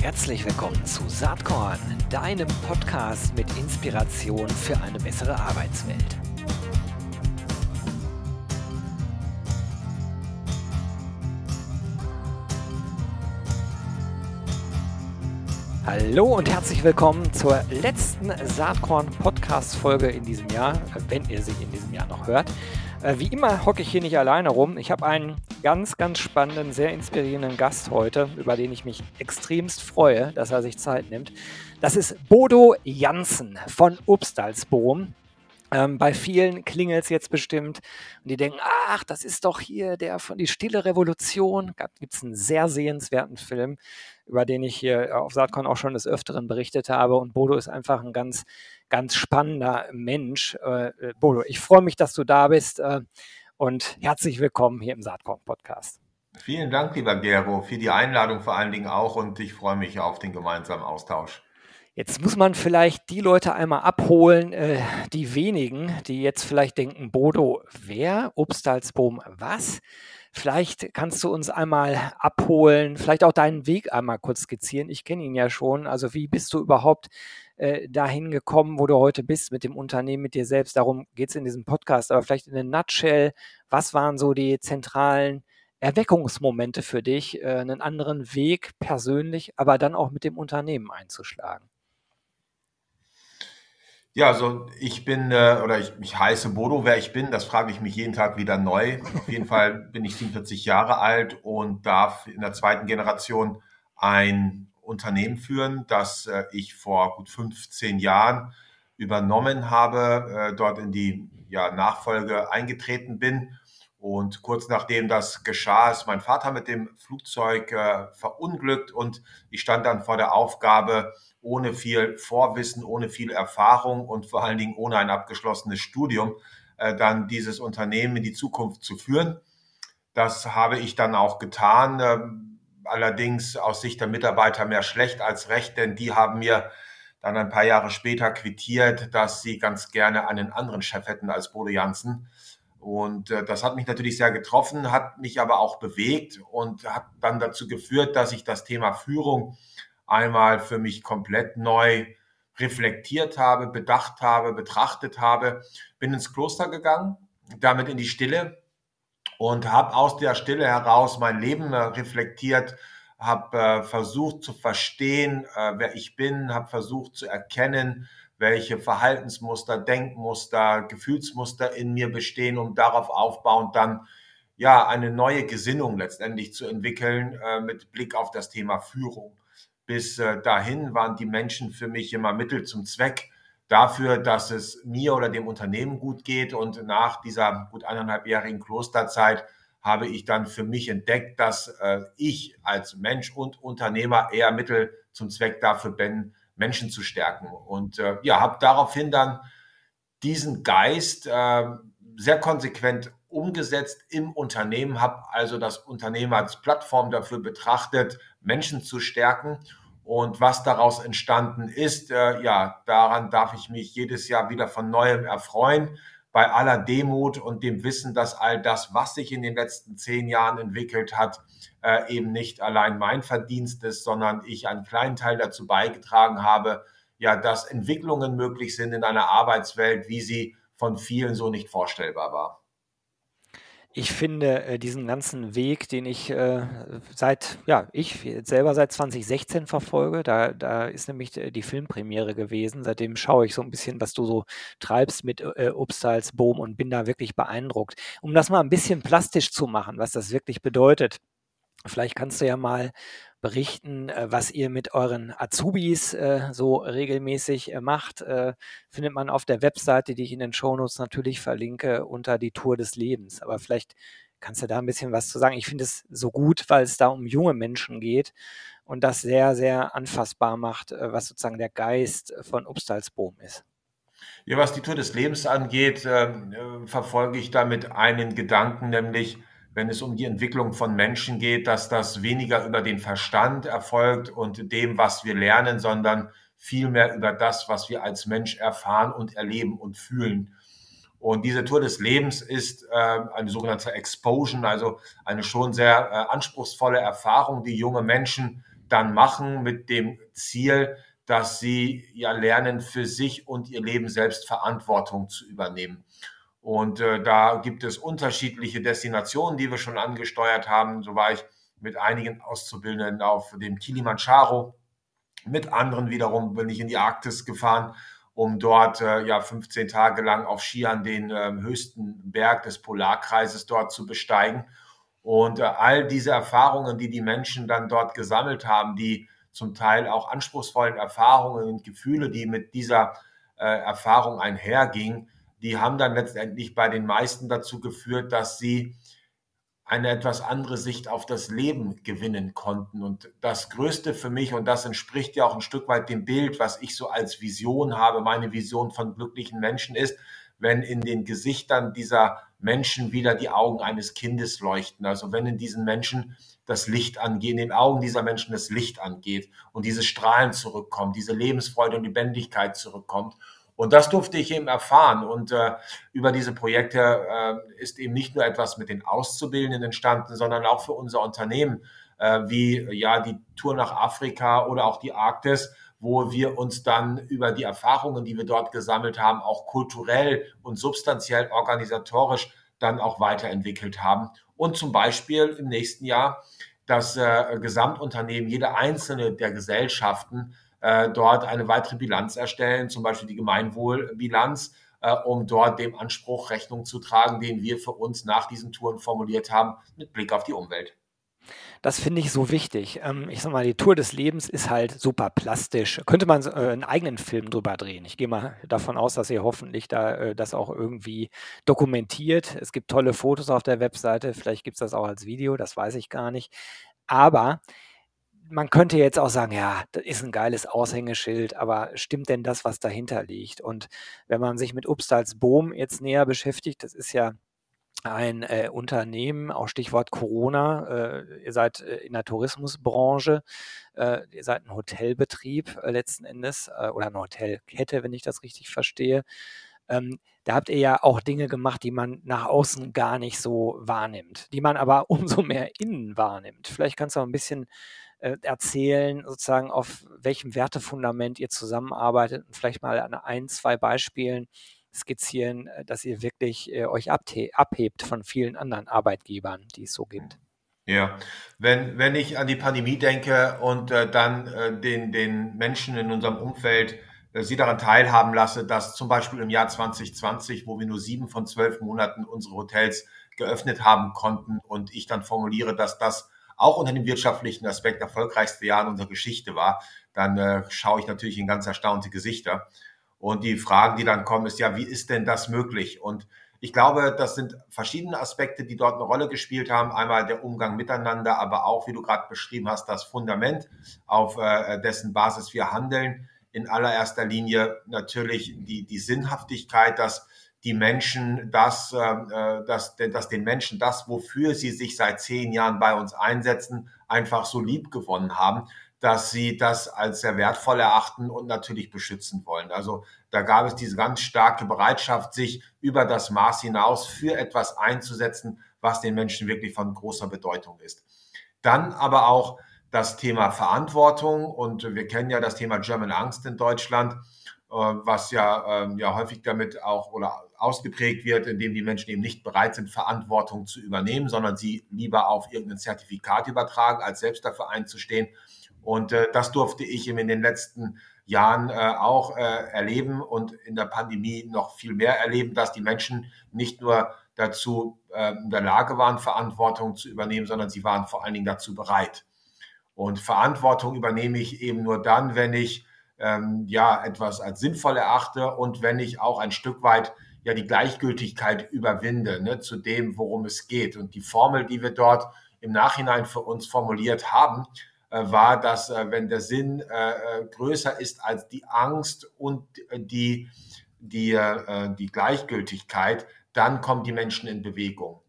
Herzlich willkommen zu Saatkorn, deinem Podcast mit Inspiration für eine bessere Arbeitswelt. Hallo und herzlich willkommen zur letzten Saatkorn-Podcast-Folge in diesem Jahr, wenn ihr sie in diesem Jahr noch hört. Äh, wie immer hocke ich hier nicht alleine rum. Ich habe einen ganz, ganz spannenden, sehr inspirierenden Gast heute, über den ich mich extremst freue, dass er sich Zeit nimmt. Das ist Bodo Janssen von Obstalsboom. Ähm, bei vielen klingelt es jetzt bestimmt und die denken, ach, das ist doch hier der von die Stille Revolution. Gibt es einen sehr sehenswerten Film, über den ich hier auf Saatkorn auch schon des Öfteren berichtet habe. Und Bodo ist einfach ein ganz, ganz spannender Mensch. Äh, äh Bodo, ich freue mich, dass du da bist äh, und herzlich willkommen hier im Saatkorn-Podcast. Vielen Dank, lieber Gero, für die Einladung vor allen Dingen auch und ich freue mich auf den gemeinsamen Austausch. Jetzt muss man vielleicht die Leute einmal abholen, äh, die wenigen, die jetzt vielleicht denken, Bodo, wer? Obstalsboom, was? Vielleicht kannst du uns einmal abholen, vielleicht auch deinen Weg einmal kurz skizzieren. Ich kenne ihn ja schon. Also wie bist du überhaupt äh, dahin gekommen, wo du heute bist mit dem Unternehmen, mit dir selbst? Darum geht es in diesem Podcast. Aber vielleicht in a nutshell, was waren so die zentralen Erweckungsmomente für dich, äh, einen anderen Weg persönlich, aber dann auch mit dem Unternehmen einzuschlagen? Ja, also ich bin äh, oder ich, ich heiße Bodo, wer ich bin, das frage ich mich jeden Tag wieder neu. Auf jeden Fall bin ich 47 Jahre alt und darf in der zweiten Generation ein Unternehmen führen, das äh, ich vor gut 15 Jahren übernommen habe, äh, dort in die ja, Nachfolge eingetreten bin. Und kurz nachdem das geschah, ist mein Vater mit dem Flugzeug äh, verunglückt und ich stand dann vor der Aufgabe, ohne viel Vorwissen, ohne viel Erfahrung und vor allen Dingen ohne ein abgeschlossenes Studium äh, dann dieses Unternehmen in die Zukunft zu führen. Das habe ich dann auch getan. Äh, allerdings aus Sicht der Mitarbeiter mehr schlecht als recht, denn die haben mir dann ein paar Jahre später quittiert, dass sie ganz gerne einen anderen Chef hätten als Bodo Janssen. Und äh, das hat mich natürlich sehr getroffen, hat mich aber auch bewegt und hat dann dazu geführt, dass ich das Thema Führung einmal für mich komplett neu reflektiert habe, bedacht habe, betrachtet habe. Bin ins Kloster gegangen, damit in die Stille und habe aus der Stille heraus mein Leben äh, reflektiert, habe äh, versucht zu verstehen, äh, wer ich bin, habe versucht zu erkennen, welche Verhaltensmuster, Denkmuster, Gefühlsmuster in mir bestehen, um darauf aufbauend dann ja eine neue Gesinnung letztendlich zu entwickeln äh, mit Blick auf das Thema Führung. Bis äh, dahin waren die Menschen für mich immer Mittel zum Zweck dafür, dass es mir oder dem Unternehmen gut geht. Und nach dieser gut eineinhalbjährigen Klosterzeit habe ich dann für mich entdeckt, dass äh, ich als Mensch und Unternehmer eher Mittel zum Zweck dafür bin, Menschen zu stärken. Und äh, ja, habe daraufhin dann diesen Geist äh, sehr konsequent umgesetzt im Unternehmen, habe also das Unternehmen als Plattform dafür betrachtet, Menschen zu stärken und was daraus entstanden ist, äh, ja, daran darf ich mich jedes Jahr wieder von neuem erfreuen. Bei aller Demut und dem Wissen, dass all das, was sich in den letzten zehn Jahren entwickelt hat, äh, eben nicht allein mein Verdienst ist, sondern ich einen kleinen Teil dazu beigetragen habe, ja, dass Entwicklungen möglich sind in einer Arbeitswelt, wie sie von vielen so nicht vorstellbar war. Ich finde äh, diesen ganzen Weg, den ich äh, seit, ja, ich selber seit 2016 verfolge, da, da ist nämlich äh, die Filmpremiere gewesen. Seitdem schaue ich so ein bisschen, was du so treibst mit äh, Upstyles Boom und bin da wirklich beeindruckt. Um das mal ein bisschen plastisch zu machen, was das wirklich bedeutet. Vielleicht kannst du ja mal berichten, äh, was ihr mit euren Azubis äh, so regelmäßig äh, macht. Findet man auf der Webseite, die ich in den Shownotes natürlich verlinke, unter die Tour des Lebens. Aber vielleicht kannst du da ein bisschen was zu sagen. Ich finde es so gut, weil es da um junge Menschen geht und das sehr, sehr anfassbar macht, was sozusagen der Geist von Upstalsboom ist. Ja, was die Tour des Lebens angeht, ähm, äh, verfolge ich damit einen Gedanken, nämlich wenn es um die Entwicklung von Menschen geht, dass das weniger über den Verstand erfolgt und dem, was wir lernen, sondern vielmehr über das, was wir als Mensch erfahren und erleben und fühlen. Und diese Tour des Lebens ist äh, eine sogenannte Exposure, also eine schon sehr äh, anspruchsvolle Erfahrung, die junge Menschen dann machen mit dem Ziel, dass sie ja lernen, für sich und ihr Leben selbst Verantwortung zu übernehmen. Und äh, da gibt es unterschiedliche Destinationen, die wir schon angesteuert haben. So war ich mit einigen Auszubildenden auf dem Kilimanjaro. Mit anderen wiederum bin ich in die Arktis gefahren, um dort äh, ja 15 Tage lang auf Skiern den äh, höchsten Berg des Polarkreises dort zu besteigen. Und äh, all diese Erfahrungen, die die Menschen dann dort gesammelt haben, die zum Teil auch anspruchsvollen Erfahrungen und Gefühle, die mit dieser äh, Erfahrung einhergingen, die haben dann letztendlich bei den meisten dazu geführt, dass sie eine etwas andere Sicht auf das Leben gewinnen konnten. Und das Größte für mich, und das entspricht ja auch ein Stück weit dem Bild, was ich so als Vision habe, meine Vision von glücklichen Menschen ist, wenn in den Gesichtern dieser Menschen wieder die Augen eines Kindes leuchten. Also wenn in diesen Menschen das Licht angeht, in den Augen dieser Menschen das Licht angeht und diese Strahlen zurückkommt, diese Lebensfreude und Lebendigkeit zurückkommt. Und das durfte ich eben erfahren. Und äh, über diese Projekte äh, ist eben nicht nur etwas mit den Auszubildenden entstanden, sondern auch für unser Unternehmen, äh, wie ja die Tour nach Afrika oder auch die Arktis, wo wir uns dann über die Erfahrungen, die wir dort gesammelt haben, auch kulturell und substanziell organisatorisch dann auch weiterentwickelt haben. Und zum Beispiel im nächsten Jahr das äh, Gesamtunternehmen, jede einzelne der Gesellschaften äh, dort eine weitere Bilanz erstellen, zum Beispiel die Gemeinwohlbilanz, äh, um dort dem Anspruch Rechnung zu tragen, den wir für uns nach diesen Touren formuliert haben, mit Blick auf die Umwelt. Das finde ich so wichtig. Ähm, ich sage mal, die Tour des Lebens ist halt super plastisch. Könnte man äh, einen eigenen Film drüber drehen. Ich gehe mal davon aus, dass ihr hoffentlich da äh, das auch irgendwie dokumentiert. Es gibt tolle Fotos auf der Webseite. Vielleicht gibt es das auch als Video, das weiß ich gar nicht. Aber man könnte jetzt auch sagen, ja, das ist ein geiles Aushängeschild, aber stimmt denn das, was dahinter liegt? Und wenn man sich mit Upstals Boom jetzt näher beschäftigt, das ist ja ein äh, Unternehmen, auch Stichwort Corona, äh, ihr seid äh, in der Tourismusbranche, äh, ihr seid ein Hotelbetrieb äh, letzten Endes äh, oder eine Hotelkette, wenn ich das richtig verstehe. Ähm, da habt ihr ja auch Dinge gemacht, die man nach außen gar nicht so wahrnimmt, die man aber umso mehr innen wahrnimmt. Vielleicht kannst du auch ein bisschen äh, erzählen, sozusagen auf welchem Wertefundament ihr zusammenarbeitet und vielleicht mal an ein, zwei Beispielen skizzieren, äh, dass ihr wirklich äh, euch abhebt von vielen anderen Arbeitgebern, die es so gibt. Ja, wenn, wenn ich an die Pandemie denke und äh, dann äh, den, den Menschen in unserem Umfeld äh, sie daran teilhaben lasse, dass zum Beispiel im Jahr 2020, wo wir nur sieben von zwölf Monaten unsere Hotels geöffnet haben konnten und ich dann formuliere, dass das auch unter dem wirtschaftlichen Aspekt erfolgreichste Jahr in unserer Geschichte war, dann äh, schaue ich natürlich in ganz erstaunte Gesichter. Und die Fragen, die dann kommen, ist ja, wie ist denn das möglich? Und ich glaube, das sind verschiedene Aspekte, die dort eine Rolle gespielt haben. Einmal der Umgang miteinander, aber auch, wie du gerade beschrieben hast, das Fundament, auf äh, dessen Basis wir handeln. In allererster Linie natürlich die, die Sinnhaftigkeit, dass die Menschen das, ähm, äh, dass, dass den Menschen das, wofür sie sich seit zehn Jahren bei uns einsetzen, einfach so lieb gewonnen haben, dass sie das als sehr wertvoll erachten und natürlich beschützen wollen. Also da gab es diese ganz starke Bereitschaft, sich über das Maß hinaus für etwas einzusetzen, was den Menschen wirklich von großer Bedeutung ist. Dann aber auch das Thema Verantwortung und wir kennen ja das Thema German Angst in Deutschland, äh, was ja, ähm, ja häufig damit auch oder ausgeprägt wird, indem die Menschen eben nicht bereit sind, Verantwortung zu übernehmen, sondern sie lieber auf irgendein Zertifikat übertragen, als selbst dafür einzustehen. Und äh, das durfte ich in den letzten Jahren äh, auch äh, erleben und in der Pandemie noch viel mehr erleben, dass die Menschen nicht nur dazu äh, in der Lage waren, Verantwortung zu übernehmen, sondern sie waren vor allen Dingen dazu bereit. Und Verantwortung übernehme ich eben nur dann, wenn ich ähm, ja etwas als sinnvoll erachte und wenn ich auch ein Stück weit ja die Gleichgültigkeit überwinde ne, zu dem, worum es geht. Und die Formel, die wir dort im Nachhinein für uns formuliert haben, äh, war, dass äh, wenn der Sinn äh, äh größer ist als die Angst und die, die, äh, die Gleichgültigkeit, dann kommen die Menschen in Bewegung.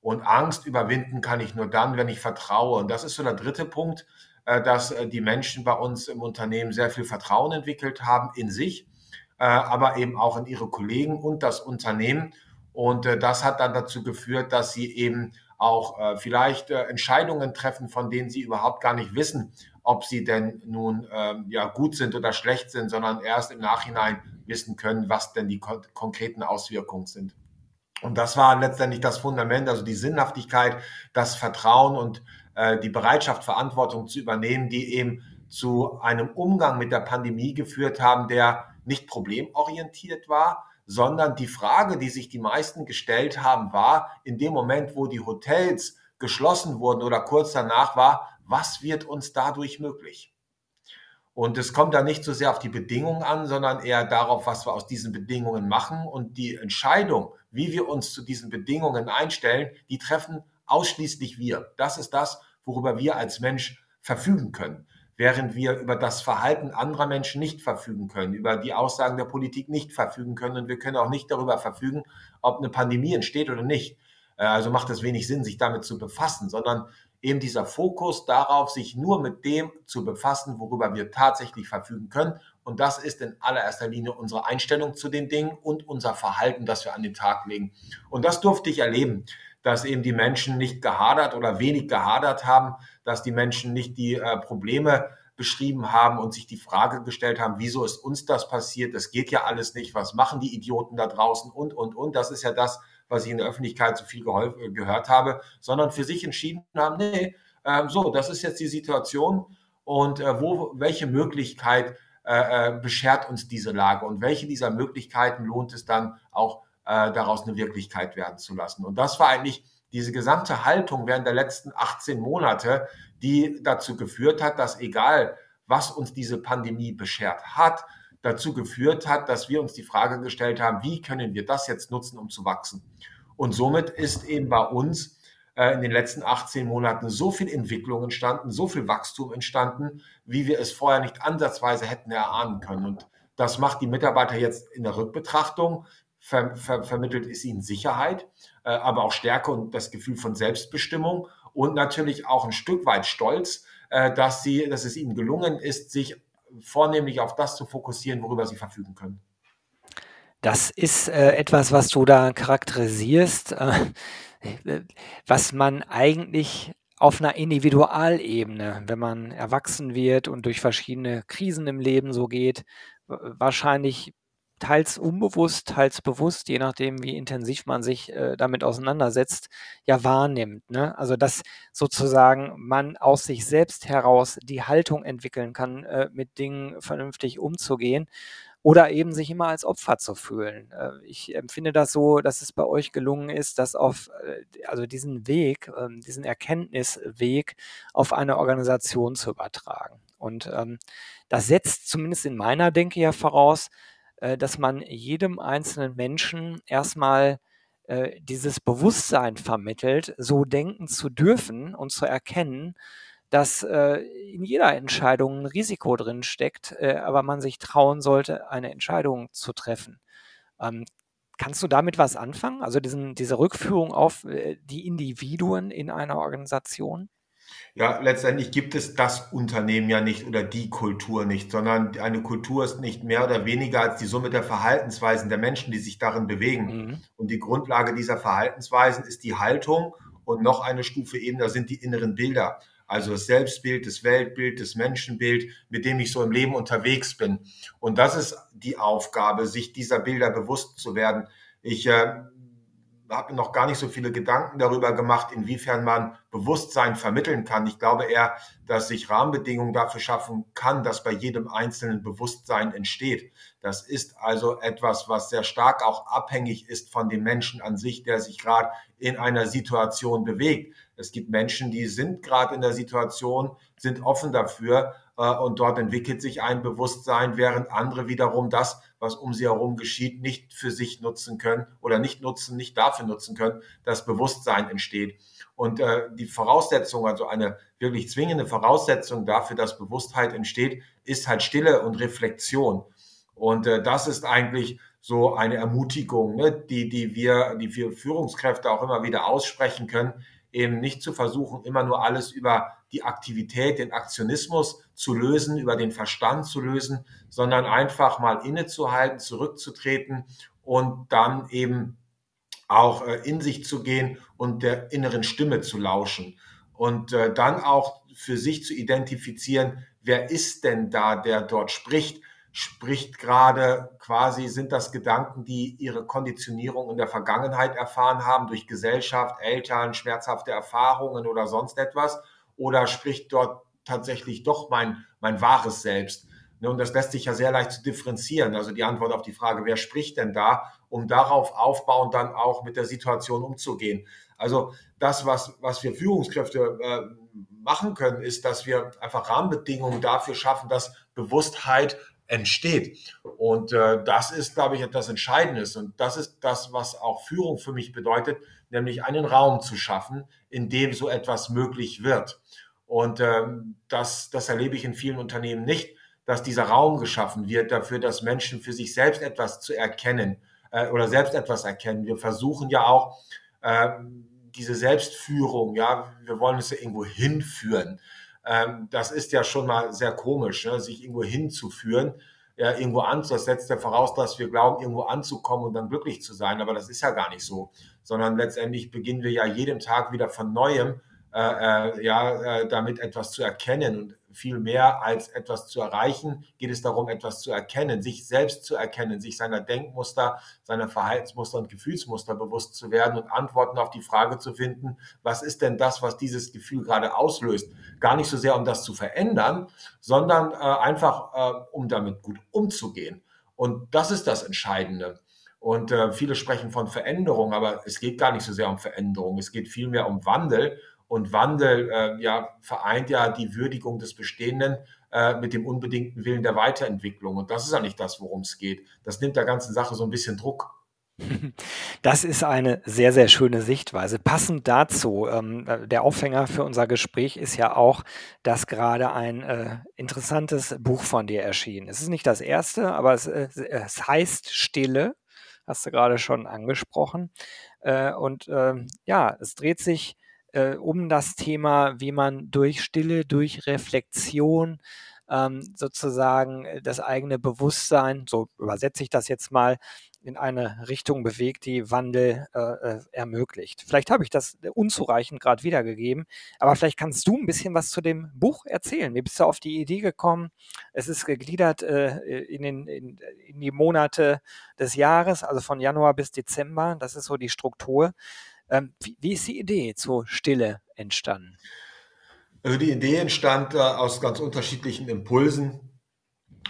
Und Angst überwinden kann ich nur dann, wenn ich vertraue. Und das ist so der dritte Punkt, äh, dass die Menschen bei uns im Unternehmen sehr viel Vertrauen entwickelt haben in sich äh, aber eben auch in ihre Kollegen und das Unternehmen. Und äh, das hat dann dazu geführt, dass sie eben auch äh, vielleicht Entscheidungen treffen, von denen sie überhaupt gar nicht wissen, ob sie denn nun ähm, ja gut sind oder schlecht sind, sondern erst im Nachhinein wissen können, was denn die kon konkreten Auswirkungen sind. Und das war letztendlich das Fundament, also die Sinnhaftigkeit, das Vertrauen und äh, die Bereitschaft, Verantwortung zu übernehmen, die eben zu einem Umgang mit der Pandemie geführt haben, der nicht problemorientiert war, sondern die Frage, die sich die meisten gestellt haben, war in dem Moment, wo die Hotels geschlossen wurden oder kurz danach war, was wird uns dadurch möglich? Und es kommt da nicht so sehr auf die Bedingungen an, sondern eher darauf, was wir aus diesen Bedingungen machen. Und die Entscheidung, wie wir uns zu diesen Bedingungen einstellen, die treffen ausschließlich wir. Das ist das, worüber wir als Mensch verfügen können. Während wir über das Verhalten anderer Menschen nicht verfügen können, über die Aussagen der Politik nicht verfügen können und wir können auch nicht darüber verfügen, ob eine Pandemie entsteht oder nicht. Äh, also macht es wenig Sinn, sich damit zu befassen, sondern eben dieser Fokus darauf, sich nur mit dem zu befassen, worüber wir tatsächlich verfügen können. Und das ist in allererster Linie unsere Einstellung zu den Dingen und unser Verhalten, das wir an den Tag legen. Und das durfte ich erleben dass eben die Menschen nicht gehadert oder wenig gehadert haben, dass die Menschen nicht die äh, Probleme beschrieben haben und sich die Frage gestellt haben, wieso ist uns das passiert? Das geht ja alles nicht. Was machen die Idioten da draußen? Und, und, und. Das ist ja das, was ich in der Öffentlichkeit so viel äh, gehört habe, sondern für sich entschieden haben, nee, äh, so, das ist jetzt die Situation und äh, wo, welche Möglichkeit äh, äh, beschert uns diese Lage und welche dieser Möglichkeiten lohnt es dann auch äh, daraus eine Wirklichkeit werden zu lassen. Und das war eigentlich diese gesamte Haltung während der letzten 18 Monate, die dazu geführt hat, dass egal, was uns diese Pandemie beschert hat, dazu geführt hat, dass wir uns die Frage gestellt haben, wie können wir das jetzt nutzen, um zu wachsen. Und somit ist eben bei uns äh, in den letzten 18 Monaten so viel Entwicklung entstanden, so viel Wachstum entstanden, wie wir es vorher nicht ansatzweise hätten erahnen können. Und das macht die Mitarbeiter jetzt in der Rückbetrachtung ver, ver, vermittelt es ihnen Sicherheit, aber auch Stärke und das Gefühl von Selbstbestimmung und natürlich auch ein Stück weit Stolz, äh, dass, sie, dass es ihnen gelungen ist, sich vornehmlich auf das zu fokussieren, worüber sie verfügen können. Das ist äh, etwas, was du da charakterisierst, äh, was man eigentlich auf einer Individualebene, wenn man erwachsen wird und durch verschiedene Krisen im Leben so geht, wahrscheinlich teils unbewusst, teils bewusst, je nachdem, wie intensiv man sich äh, damit auseinandersetzt, ja wahrnimmt. Ne? Also dass sozusagen man aus sich selbst heraus die Haltung entwickeln kann, äh, mit Dingen vernünftig umzugehen oder eben sich immer als Opfer zu fühlen. Äh, ich empfinde das so, dass es bei euch gelungen ist, das auf äh, also diesen Weg, ähm, diesen Erkenntnisweg auf eine Organisation zu übertragen. Und ähm, das setzt zumindest in meiner Denke ja voraus, dass man jedem einzelnen Menschen erstmal äh, dieses Bewusstsein vermittelt, so denken zu dürfen und zu erkennen, dass äh, in jeder Entscheidung ein Risiko drin steckt, aber man sich trauen sollte, eine Entscheidung zu treffen. Ähm, kannst du damit was anfangen? Also diesen, diese Rückführung auf die Individuen in einer Organisation? Ja, letztendlich gibt es das Unternehmen ja nicht oder die Kultur nicht, sondern eine Kultur ist nicht mehr oder weniger als die Summe der Verhaltensweisen der Menschen, die sich darin bewegen. Mhm. Und die Grundlage dieser Verhaltensweisen ist die Haltung und noch eine Stufe eben, da sind die inneren Bilder. Also das Selbstbild, das Weltbild, das Menschenbild, mit dem ich so im Leben unterwegs bin. Und das ist die Aufgabe, sich dieser Bilder bewusst zu werden. Ich äh, habe noch gar nicht so viele Gedanken darüber gemacht, inwiefern man Bewusstsein vermitteln kann. Ich glaube eher, dass sich Rahmenbedingungen dafür schaffen kann, dass bei jedem Einzelnen Bewusstsein entsteht. Das ist also etwas, was sehr stark auch abhängig ist von dem Menschen an sich, der sich gerade in einer Situation bewegt. Es gibt Menschen, die sind gerade in der Situation, sind offen dafür äh, und dort entwickelt sich ein Bewusstsein, während andere wiederum das, was um sie herum geschieht, nicht für sich nutzen können oder nicht nutzen, nicht dafür nutzen können, dass Bewusstsein entsteht. Und äh, die Voraussetzung, also eine wirklich zwingende Voraussetzung dafür, dass Bewusstheit entsteht, ist halt Stille und Reflexion. Und äh, das ist eigentlich so eine Ermutigung, ne, die, die wir, die wir Führungskräfte auch immer wieder aussprechen können, eben nicht zu versuchen, immer nur alles über die Aktivität, den Aktionismus zu lösen, über den Verstand zu lösen, sondern einfach mal innezuhalten, zurückzutreten und dann eben auch äh, in sich zu gehen und der inneren Stimme zu lauschen. Und äh, dann auch für sich zu identifizieren, wer ist denn da, der dort spricht? Spricht gerade quasi, sind das Gedanken, die ihre Konditionierung in der Vergangenheit erfahren haben, durch Gesellschaft, Eltern, schmerzhafte Erfahrungen oder sonst etwas? Oder spricht dort tatsächlich doch mein, mein wahres Selbst? Ne, und das lässt sich ja sehr leicht zu differenzieren. Also die Antwort auf die Frage, wer spricht denn da, um darauf aufbauend dann auch mit der Situation umzugehen. Also das, was, was wir Führungskräfte äh, machen können, ist, dass wir einfach Rahmenbedingungen dafür schaffen, dass Bewusstheit entsteht. Und äh, das ist, glaube ich, etwas Entscheidendes. Und das ist das, was auch Führung für mich bedeutet, nämlich einen Raum zu schaffen, in dem so etwas möglich wird. Und ähm, das, das erlebe ich in vielen Unternehmen nicht dass dieser Raum geschaffen wird dafür, dass Menschen für sich selbst etwas zu erkennen äh, oder selbst etwas erkennen. Wir versuchen ja auch äh, diese Selbstführung, ja, wir wollen es ja irgendwo hinführen. Ähm, das ist ja schon mal sehr komisch, ne? sich irgendwo hinzuführen, ja, irgendwo an, das setzt ja voraus, dass wir glauben, irgendwo anzukommen und dann glücklich zu sein. Aber das ist ja gar nicht so, sondern letztendlich beginnen wir ja jeden Tag wieder von neuem, äh, äh ja, äh, damit etwas zu erkennen und viel mehr als etwas zu erreichen, geht es darum, etwas zu erkennen, sich selbst zu erkennen, sich seiner Denkmuster, seiner Verhaltensmuster und Gefühlsmuster bewusst zu werden und Antworten auf die Frage zu finden, was ist denn das, was dieses Gefühl gerade auslöst? Gar nicht so sehr, um das zu verändern, sondern äh, einfach, äh, um damit gut umzugehen. Und das ist das Entscheidende. Und äh, viele sprechen von Veränderung, aber es geht gar nicht so sehr um Veränderung. Es geht vielmehr um Wandel. Und Wandel äh, ja, vereint ja die Würdigung des Bestehenden äh, mit dem unbedingten Willen der Weiterentwicklung. Und das ist ja nicht das, worum es geht. Das nimmt der ganzen Sache so ein bisschen Druck. Das ist eine sehr, sehr schöne Sichtweise. Passend dazu, ähm, der Aufhänger für unser Gespräch ist ja auch, dass gerade ein äh, interessantes Buch von dir erschien. Es ist nicht das erste, aber es, äh, es heißt Stille, hast du gerade schon angesprochen. Äh, und ähm, ja, es dreht sich äh, um das Thema, wie man durch Stille, durch Reflexion ähm, sozusagen äh, das eigene Bewusstsein, so übersetze ich das jetzt mal, in eine Richtung bewegt, die Wandel äh, äh ermöglicht. Vielleicht habe ich das unzureichend gerade wiedergegeben, aber vielleicht kannst du ein bisschen was zu dem Buch erzählen. Wie bist du auf die Idee gekommen? Es ist gegliedert äh, in, den, in, in die Monate des Jahres, also von Januar bis Dezember. Das ist so die Struktur. Ähm, wie, wie, ist die Idee zur Stille entstanden? Also die Idee entstand äh, aus ganz unterschiedlichen Impulsen.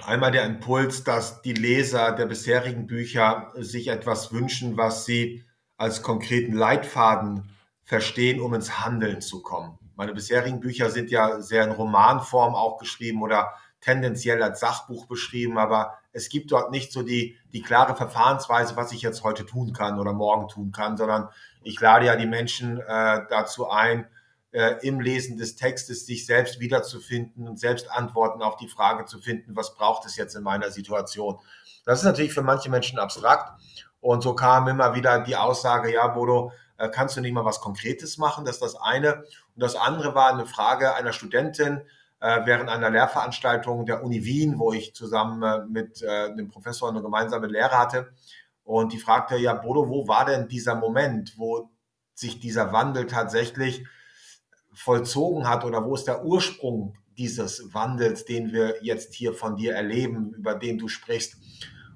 Einmal der Impuls, dass die Leser der bisherigen Bücher sich etwas wünschen, was sie als konkreten Leitfaden verstehen, um ins Handeln zu kommen. Meine bisherigen Bücher sind ja sehr in Romanform auch geschrieben oder tendenziell als Sachbuch beschrieben, aber es gibt dort nicht so die, die klare Verfahrensweise, was ich jetzt heute tun kann oder morgen tun kann, sondern ich lade ja die Menschen äh, dazu ein, äh, im Lesen des Textes sich selbst wiederzufinden und selbst Antworten auf die Frage zu finden, was braucht es jetzt in meiner Situation. Das ist natürlich für manche Menschen abstrakt. Und so kam immer wieder die Aussage, ja, Bodo, äh, kannst du nicht mal was Konkretes machen? Das ist das eine. Und das andere war eine Frage einer Studentin, äh, während einer Lehrveranstaltung der Uni Wien, wo ich zusammen äh, mit äh, einem Professor eine gemeinsame Lehre hatte. Und die fragte, ja, Bodo, wo war denn dieser Moment, wo sich dieser Wandel tatsächlich vollzogen hat oder wo ist der Ursprung dieses Wandels, den wir jetzt hier von dir erleben, über den du sprichst?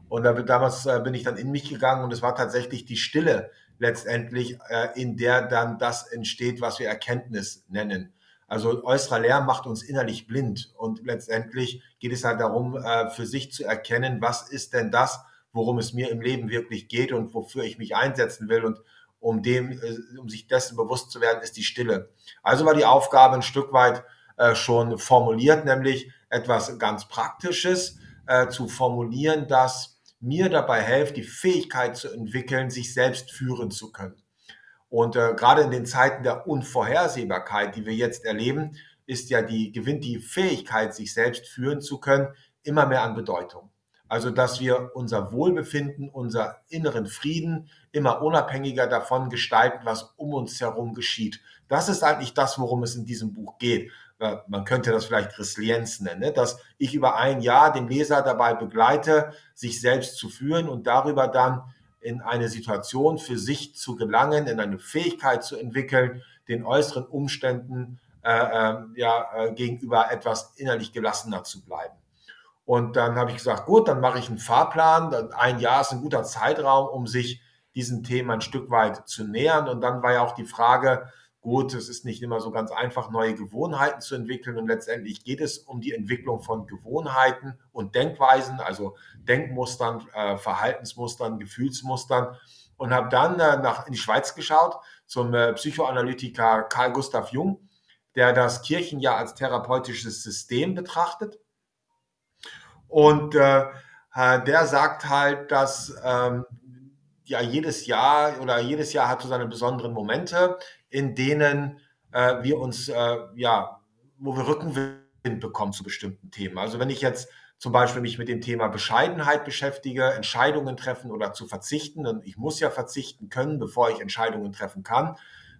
Und da, damals bin ich dann in mich gegangen und es war tatsächlich die Stille letztendlich, in der dann das entsteht, was wir Erkenntnis nennen. Also äußerer Lärm macht uns innerlich blind und letztendlich geht es halt darum, äh, für sich zu erkennen, was ist denn das, worum es mir im Leben wirklich geht und wofür ich mich einsetzen will und um dem, äh, um sich dessen bewusst zu werden, ist die Stille. Also war die Aufgabe ein Stück weit äh, schon formuliert, nämlich etwas ganz Praktisches zu formulieren, das mir dabei hilft, die Fähigkeit zu entwickeln, sich selbst führen zu können. Und äh, gerade in den Zeiten der Unvorhersehbarkeit, die wir jetzt erleben, ist ja die, gewinnt die Fähigkeit, sich selbst führen zu können, immer mehr an Bedeutung. Also, dass wir unser Wohlbefinden, unser inneren Frieden immer unabhängiger davon gestalten, was um uns herum geschieht. Das ist eigentlich das, worum es in diesem Buch geht. Äh, man könnte das vielleicht Resilienz nennen, ne? dass ich über ein Jahr den Leser dabei begleite, sich selbst zu führen und darüber dann in eine Situation für sich zu gelangen, in eine Fähigkeit zu entwickeln, den äußeren Umständen äh, ähm, ja, äh, gegenüber etwas innerlich gelassener zu bleiben. Und dann habe ich gesagt, gut, dann mache ich einen Fahrplan. Ein Jahr ist ein guter Zeitraum, um sich diesen Themen ein Stück weit zu nähern. Und dann war ja auch die Frage, gut, es ist nicht immer so ganz einfach, neue Gewohnheiten zu entwickeln. Und letztendlich geht es um die Entwicklung von Gewohnheiten und Denkweisen, also Denkmustern, äh, Verhaltensmustern, Gefühlsmustern. Und habe dann äh, nach, in die Schweiz geschaut zum äh, Psychoanalytiker Carl Gustav Jung, der das Kirchenjahr als therapeutisches System betrachtet. Und äh, äh der sagt halt, dass ähm, ja jedes Jahr oder jedes Jahr hat so seine besonderen Momente, in denen äh, wir uns äh, ja, wo wir Rückenwind bekommen zu bestimmten Themen. Also wenn ich jetzt zum Beispiel mich mit dem Thema Bescheidenheit beschäftige, Entscheidungen treffen oder zu verzichten, und ich muss ja verzichten können, bevor ich Entscheidungen treffen kann,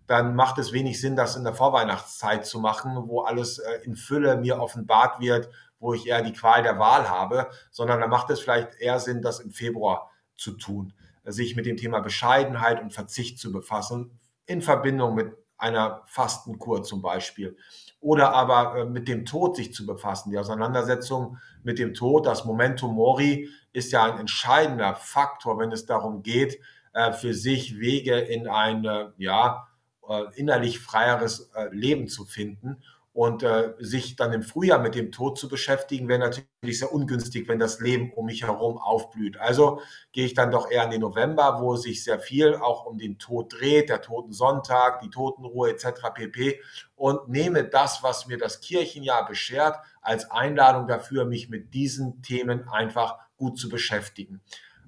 dann macht es wenig Sinn, das in der Vorweihnachtszeit zu machen, wo alles äh, in Fülle mir offenbart wird, wo ich eher die Qual der Wahl habe, sondern da macht es vielleicht eher Sinn, das im Februar zu tun sich mit dem Thema Bescheidenheit und Verzicht zu befassen, in Verbindung mit einer Fastenkur zum Beispiel. Oder aber äh, mit dem Tod sich zu befassen. Die Auseinandersetzung mit dem Tod, das Momentum Mori, ist ja ein entscheidender Faktor, wenn es darum geht, äh, für sich Wege in ein ja, äh, innerlich freieres Leben zu finden. Und äh, sich dann im Frühjahr mit dem Tod zu beschäftigen, wäre natürlich sehr ungünstig, wenn das Leben um mich herum aufblüht. Also gehe ich dann doch eher in den November, wo sich sehr viel auch um den Tod dreht, der Toten Sonntag, die Totenruhe etc. pp. Und nehme das, was mir das Kirchenjahr beschert, als Einladung dafür, mich mit diesen Themen einfach gut zu beschäftigen.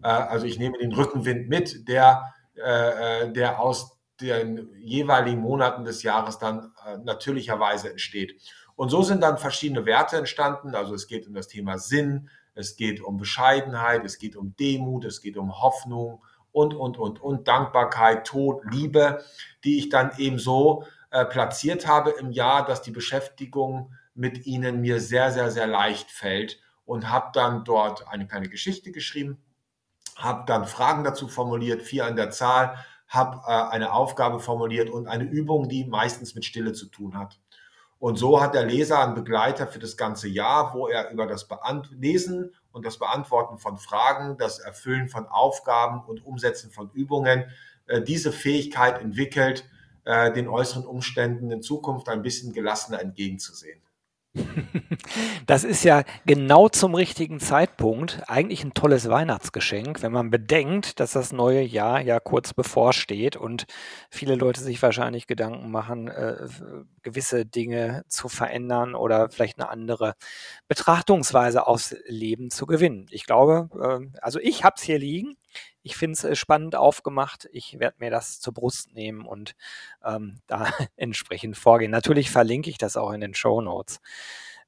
Äh, also ich nehme den Rückenwind mit, der, äh, äh der aus den jeweiligen Monaten des Jahres dann äh, natürlicherweise entsteht. Und so sind dann verschiedene Werte entstanden. Also es geht um das Thema Sinn, es geht um Bescheidenheit, es geht um Demut, es geht um Hoffnung und, und, und, und Dankbarkeit, Tod, Liebe, die ich dann eben so äh, platziert habe im Jahr, dass die Beschäftigung mit ihnen mir sehr, sehr, sehr leicht fällt und habe dann dort eine kleine Geschichte geschrieben, habe dann Fragen dazu formuliert, vier an der Zahl, habe äh, eine Aufgabe formuliert und eine Übung, die meistens mit Stille zu tun hat. Und so hat der Leser einen Begleiter für das ganze Jahr, wo er über das Beant Lesen und das Beantworten von Fragen, das Erfüllen von Aufgaben und Umsetzen von Übungen äh, diese Fähigkeit entwickelt, äh, den äußeren Umständen in Zukunft ein bisschen gelassener entgegenzusehen. Das ist ja genau zum richtigen Zeitpunkt eigentlich ein tolles Weihnachtsgeschenk, wenn man bedenkt, dass das neue Jahr ja kurz bevorsteht und viele Leute sich wahrscheinlich Gedanken machen, äh, gewisse Dinge zu verändern oder vielleicht eine andere Betrachtungsweise aufs Leben zu gewinnen. Ich glaube, äh, also ich habe es hier liegen. Ich finde es äh, spannend aufgemacht. Ich werde mir das zur Brust nehmen und ähm, da entsprechend vorgehen. Natürlich verlinke ich das auch in den Show Notes.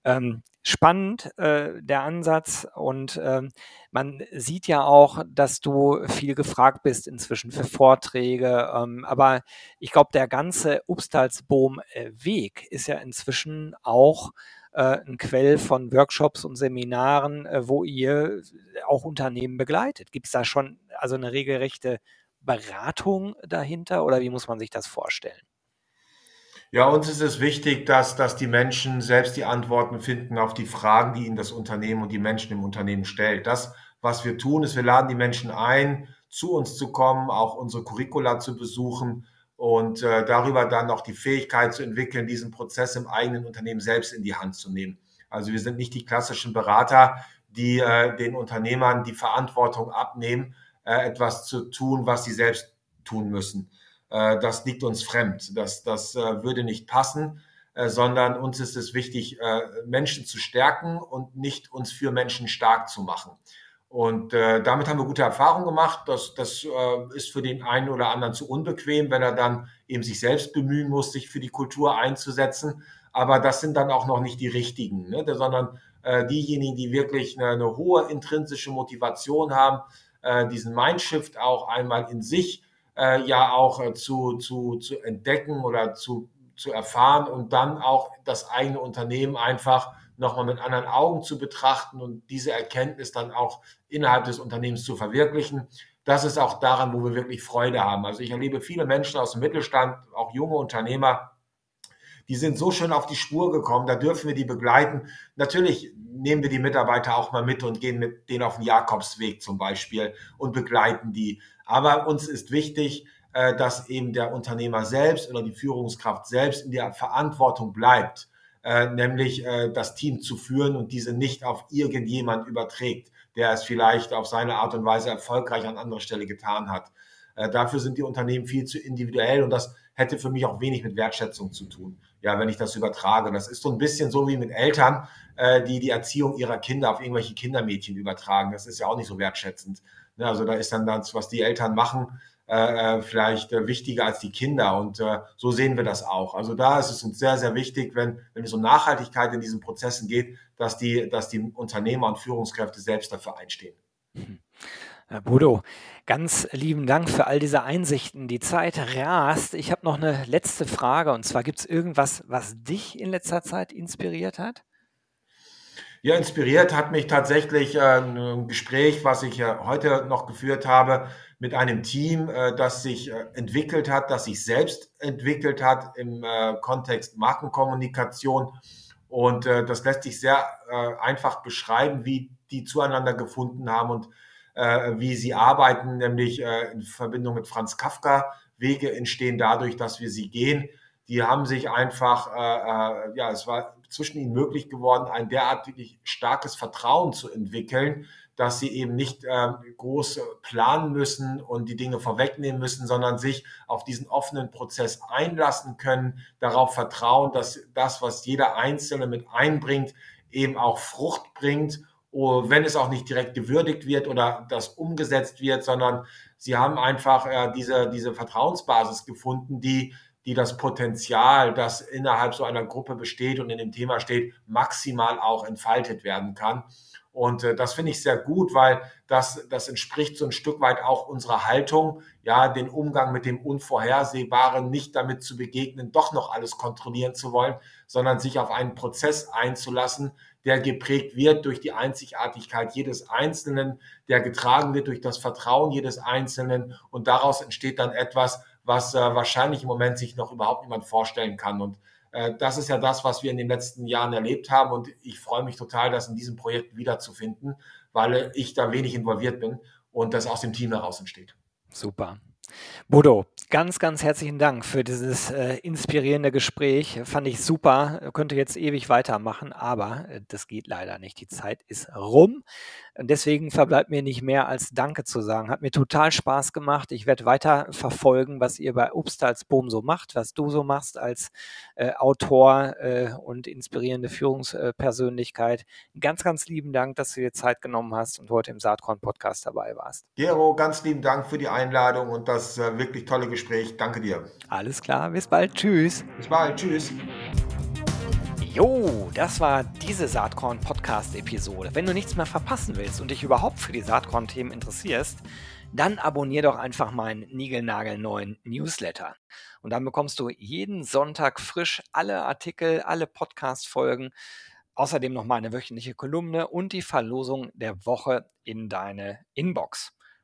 Ähm, spannend äh, der Ansatz und ähm, man sieht ja auch, dass du viel gefragt bist inzwischen für Vorträge, ähm, aber ich glaube, der ganze Upstalsboom-Weg äh, ist ja inzwischen auch äh, ein Quell von Workshops und Seminaren, äh, wo ihr auch Unternehmen begleitet. Gibt es da schon also eine regelrechte Beratung dahinter oder wie muss man sich das vorstellen? Ja, uns ist es wichtig, dass, dass die Menschen selbst die Antworten finden auf die Fragen, die ihnen das Unternehmen und die Menschen im Unternehmen stellt. Das, was wir tun, ist, wir laden die Menschen ein, zu uns zu kommen, auch unsere Curricula zu besuchen und äh, darüber dann noch die Fähigkeit zu entwickeln, diesen Prozess im eigenen Unternehmen selbst in die Hand zu nehmen. Also wir sind nicht die klassischen Berater, die äh, den Unternehmern die Verantwortung abnehmen, etwas zu tun, was sie selbst tun müssen. Äh, das liegt uns fremd. Das, das äh, würde nicht passen, äh, sondern uns ist es wichtig, äh, Menschen zu stärken und nicht uns für Menschen stark zu machen. Und äh, damit haben wir gute Erfahrungen gemacht. Das, das äh, ist für den einen oder anderen zu unbequem, wenn er dann eben sich selbst bemühen muss, sich für die Kultur einzusetzen. Aber das sind dann auch noch nicht die richtigen, ne? sondern äh, diejenigen, die wirklich eine, eine, hohe intrinsische Motivation haben, äh, diesen Mindshift auch einmal in sich äh, ja auch äh, zu, zu, zu entdecken oder zu, zu erfahren und dann auch das eigene Unternehmen einfach nochmal mit anderen Augen zu betrachten und diese Erkenntnis dann auch innerhalb des Unternehmens zu verwirklichen. Das ist auch daran, wo wir wirklich Freude haben. Also ich erlebe viele Menschen aus dem Mittelstand, auch junge Unternehmer, die sind so schön auf die Spur gekommen, da dürfen wir die begleiten. Natürlich nehmen wir die Mitarbeiter auch mal mit und gehen mit denen auf den Jakobsweg zum Beispiel und begleiten die. Aber uns ist wichtig, äh, dass eben der Unternehmer selbst oder die Führungskraft selbst in der Verantwortung bleibt, äh, nämlich äh, das Team zu führen und diese nicht auf irgendjemand überträgt, der es vielleicht auf seine Art und Weise erfolgreich an anderer Stelle getan hat. Dafür sind die Unternehmen viel zu individuell und das hätte für mich auch wenig mit Wertschätzung zu tun, ja, wenn ich das übertrage. Das ist so ein bisschen so wie mit Eltern, die die Erziehung ihrer Kinder auf irgendwelche Kindermädchen übertragen. Das ist ja auch nicht so wertschätzend. Ne, also da ist dann das, was die Eltern machen, äh, äh, vielleicht äh, wichtiger als die Kinder. Und äh, so sehen wir das auch. Also da ist es uns sehr, sehr wichtig, wenn, wenn es um Nachhaltigkeit in diesen Prozessen geht, dass die, dass die Unternehmer und Führungskräfte selbst dafür einstehen. Herr Bodo, ganz lieben Dank für all diese Einsichten. Die Zeit rast. Ich habe noch eine letzte Frage und zwar gibt es irgendwas, was dich in letzter Zeit inspiriert hat? Ja, inspiriert hat mich tatsächlich äh, ein Gespräch, was ich äh, heute noch geführt habe mit einem Team, äh, das sich entwickelt hat, das sich selbst entwickelt hat im Kontext Markenkommunikation. Und das lässt sich sehr einfach beschreiben, wie die zueinander gefunden haben und wie sie arbeiten, nämlich in Verbindung mit Franz Kafka. Wege entstehen dadurch, dass wir sie gehen. Die haben sich einfach, ja, es war zwischen ihnen möglich geworden, ein derartig starkes Vertrauen zu entwickeln, dass sie eben nicht äh, groß planen müssen und die Dinge vorwegnehmen müssen, sondern sich auf diesen offenen Prozess einlassen können, darauf vertrauen, dass das, was jeder Einzelne mit einbringt, eben auch Frucht bringt, wenn es auch nicht direkt gewürdigt wird oder das umgesetzt wird, sondern sie haben einfach äh, diese, diese Vertrauensbasis gefunden, die die das Potenzial, das innerhalb so einer Gruppe besteht und in dem Thema steht, maximal auch entfaltet werden kann. Und äh, das finde ich sehr gut, weil das, das entspricht so ein Stück weit auch unserer Haltung, ja, den Umgang mit dem Unvorhersehbaren, nicht damit zu begegnen, doch noch alles kontrollieren zu wollen, sondern sich auf einen Prozess einzulassen, der geprägt wird durch die Einzigartigkeit jedes Einzelnen, der getragen wird durch das Vertrauen jedes Einzelnen und daraus entsteht dann etwas, was äh, wahrscheinlich im Moment sich noch überhaupt niemand vorstellen kann. Und das ist ja das, was wir in den letzten Jahren erlebt haben. Und ich freue mich total, das in diesem Projekt wiederzufinden, weil ich da wenig involviert bin und das aus dem Team heraus entsteht. Super. Bodo, ganz, ganz herzlichen Dank für dieses äh, inspirierende Gespräch. Fand ich super. Könnte jetzt ewig weitermachen, aber äh, das geht leider nicht. Die Zeit ist rum. Und deswegen verbleibt mir nicht mehr als Danke zu sagen. Hat mir total Spaß gemacht. Ich werde weiter verfolgen, was ihr bei Obst als Boom so macht, was du so machst als äh, Autor äh, und inspirierende Führungspersönlichkeit. Ganz, ganz lieben Dank, dass du dir Zeit genommen hast und heute im Saatkorn-Podcast dabei warst. Gero, ganz lieben Dank für die Einladung und das äh, wirklich tolle Gespräch. Danke dir. Alles klar, bis bald. Tschüss. Bis bald. Tschüss. Jo, das war diese Saatkorn-Podcast-Episode. Wenn du nichts mehr verpassen willst und dich überhaupt für die Saatkorn-Themen interessierst, dann abonnier doch einfach meinen niegelnagelneuen Newsletter. Und dann bekommst du jeden Sonntag frisch alle Artikel, alle Podcast-Folgen, außerdem noch meine wöchentliche Kolumne und die Verlosung der Woche in deine Inbox.